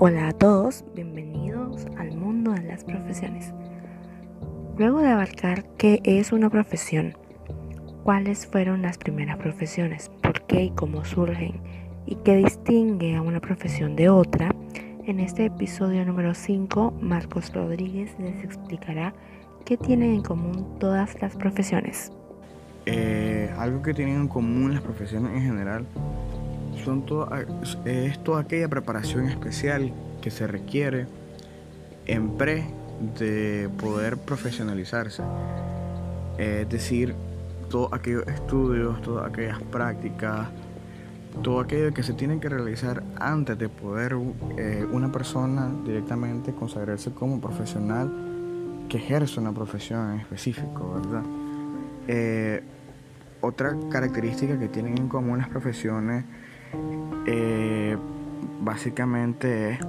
Hola a todos, bienvenidos al mundo de las profesiones. Luego de abarcar qué es una profesión, cuáles fueron las primeras profesiones, por qué y cómo surgen y qué distingue a una profesión de otra, en este episodio número 5, Marcos Rodríguez les explicará qué tienen en común todas las profesiones. Eh, algo que tienen en común las profesiones en general son es toda aquella preparación especial que se requiere en pre de poder profesionalizarse. Es decir, todos aquellos estudios, todas aquellas prácticas, todo aquello que se tiene que realizar antes de poder eh, una persona directamente consagrarse como profesional que ejerce una profesión en específico, ¿verdad? Eh, otra característica que tienen en común las profesiones eh, básicamente es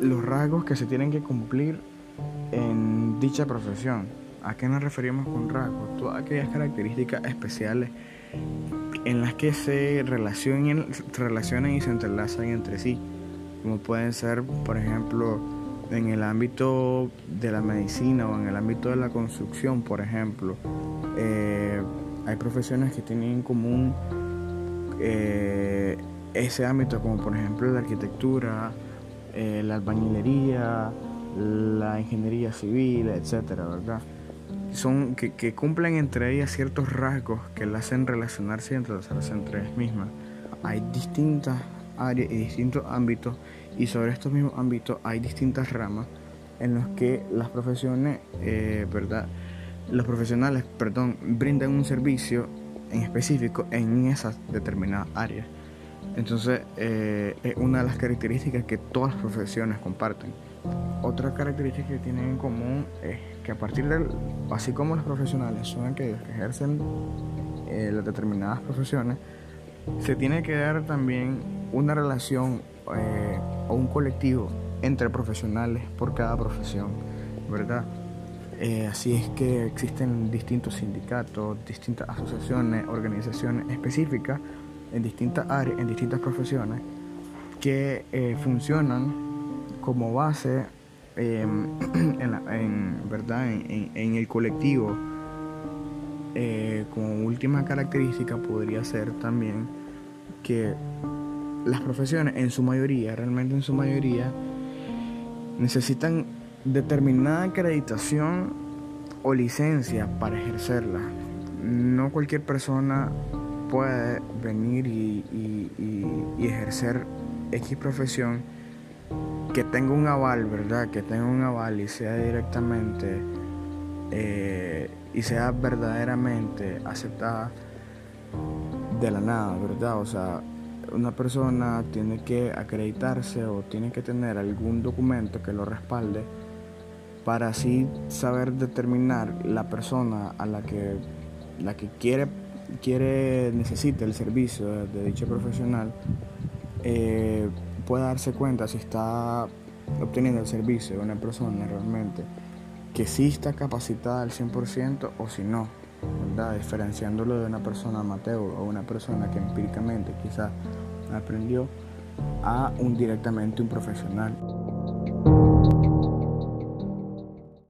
los rasgos que se tienen que cumplir en dicha profesión. ¿A qué nos referimos con rasgos? Todas aquellas características especiales en las que se relacionan, relacionan y se entrelazan entre sí, como pueden ser, por ejemplo, en el ámbito de la medicina o en el ámbito de la construcción, por ejemplo. Eh, hay profesiones que tienen en común eh, ese ámbito, como por ejemplo la arquitectura, eh, la albañilería, la ingeniería civil, etcétera, ¿verdad? Son que, cumplen entre ellas ciertos rasgos que las hacen relacionarse y entrelazarse entre ellas mismas. Hay distintas áreas y distintos ámbitos, y sobre estos mismos ámbitos hay distintas ramas en los que las profesiones, eh, ¿verdad? Los profesionales, perdón, brindan un servicio en específico en esas determinadas áreas. Entonces, eh, es una de las características que todas las profesiones comparten. Otra característica que tienen en común es que a partir del, así como los profesionales son aquellos que ejercen eh, las determinadas profesiones, se tiene que dar también una relación eh, o un colectivo entre profesionales por cada profesión, ¿verdad? Eh, así es que existen distintos sindicatos, distintas asociaciones, organizaciones específicas en distintas áreas, en distintas profesiones, que eh, funcionan como base em, en, ¿verdad? En, el colectivo. Eh, como última característica podría ser también que las profesiones en su mayoría, realmente en su mayoría, necesitan determinada acreditación o licencia para ejercerla. No cualquier persona puede venir y, ejercer X profesión que tenga un aval, ¿verdad? Que tenga un aval y sea directamente eh, y sea verdaderamente aceptada de la nada, ¿verdad? O sea, una persona tiene que acreditarse o tiene que tener algún documento que lo respalde para así saber determinar la persona a la que, la que quiere, quiere, necesita el servicio de, dicho profesional, eh, pueda darse cuenta si está obteniendo el servicio de una persona realmente que sí está capacitada al 100% o si no, ¿verdad? diferenciándolo de una persona amateur o una persona que empíricamente quizás aprendió a un directamente un profesional.